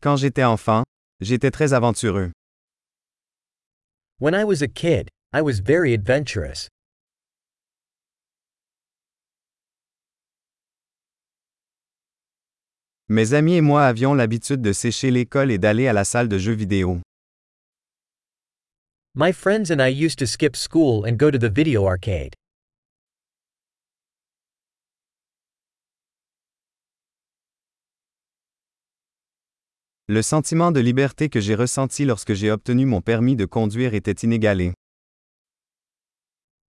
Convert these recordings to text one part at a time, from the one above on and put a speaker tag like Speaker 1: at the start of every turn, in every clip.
Speaker 1: Quand j'étais enfant, j'étais très aventureux.
Speaker 2: When I was a kid, I was very adventurous.
Speaker 1: Mes amis et moi avions l'habitude de sécher l'école et d'aller à la salle de jeux vidéo.
Speaker 2: My friends and I used to skip school and go to the video arcade.
Speaker 1: Le sentiment de liberté que j'ai ressenti lorsque j'ai obtenu mon permis de conduire était inégalé.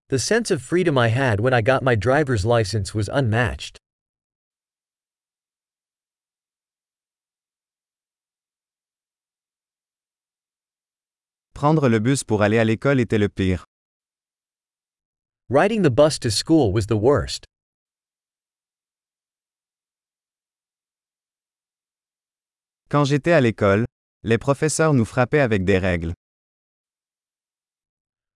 Speaker 2: The sense of freedom I had when I got my driver's license was unmatched.
Speaker 1: Prendre le bus pour aller à l'école était le pire.
Speaker 2: Riding the bus to school was the worst.
Speaker 1: Quand j'étais à l'école, les professeurs nous frappaient avec des règles.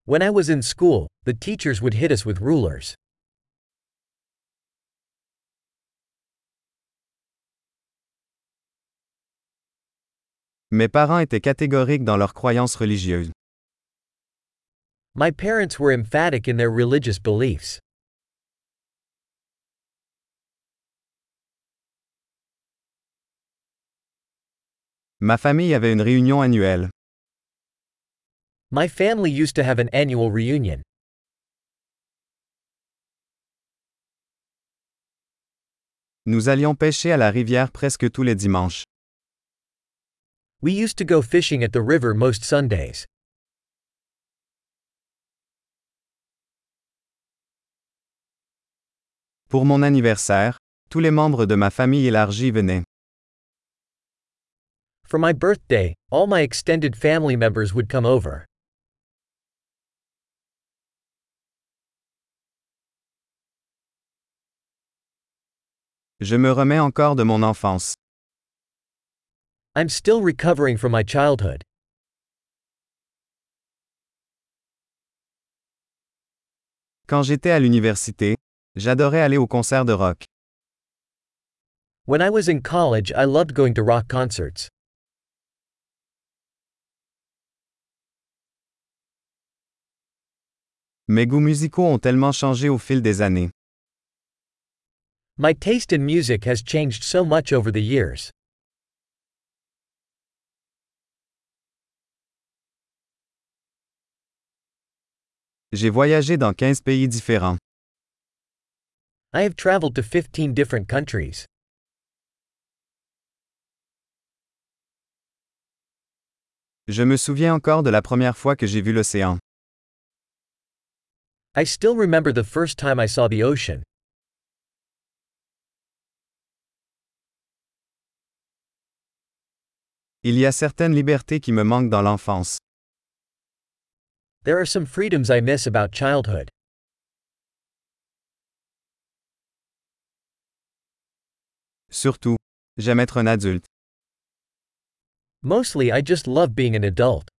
Speaker 2: When I was in school, the teachers would hit us with rulers.
Speaker 1: Mes parents étaient catégoriques dans leurs croyances religieuses.
Speaker 2: My parents were emphatic in their religious beliefs.
Speaker 1: Ma famille avait une réunion annuelle.
Speaker 2: My family used to have an annual reunion.
Speaker 1: Nous allions pêcher à la rivière presque tous les dimanches.
Speaker 2: We used to go fishing at the river most Sundays.
Speaker 1: Pour mon anniversaire, tous les membres de ma famille élargie venaient.
Speaker 2: For my birthday, all my extended family members would come over.
Speaker 1: Je me remets encore de mon enfance.
Speaker 2: I'm still recovering from my childhood.
Speaker 1: Quand j'étais à l'université, j'adorais aller aux concerts de rock.
Speaker 2: When I was in college, I loved going to rock concerts.
Speaker 1: Mes goûts musicaux ont tellement changé au fil des années.
Speaker 2: My taste in music has changed so much over the years.
Speaker 1: J'ai voyagé dans 15 pays différents.
Speaker 2: I have traveled to 15 different countries.
Speaker 1: Je me souviens encore de la première fois que j'ai vu l'océan.
Speaker 2: I still remember the first time I saw the ocean.
Speaker 1: Il y a certaines libertés qui me manquent dans l'enfance.
Speaker 2: There are some freedoms I miss about childhood.
Speaker 1: Surtout, j'aime être un adulte.
Speaker 2: Mostly, I just love being an adult.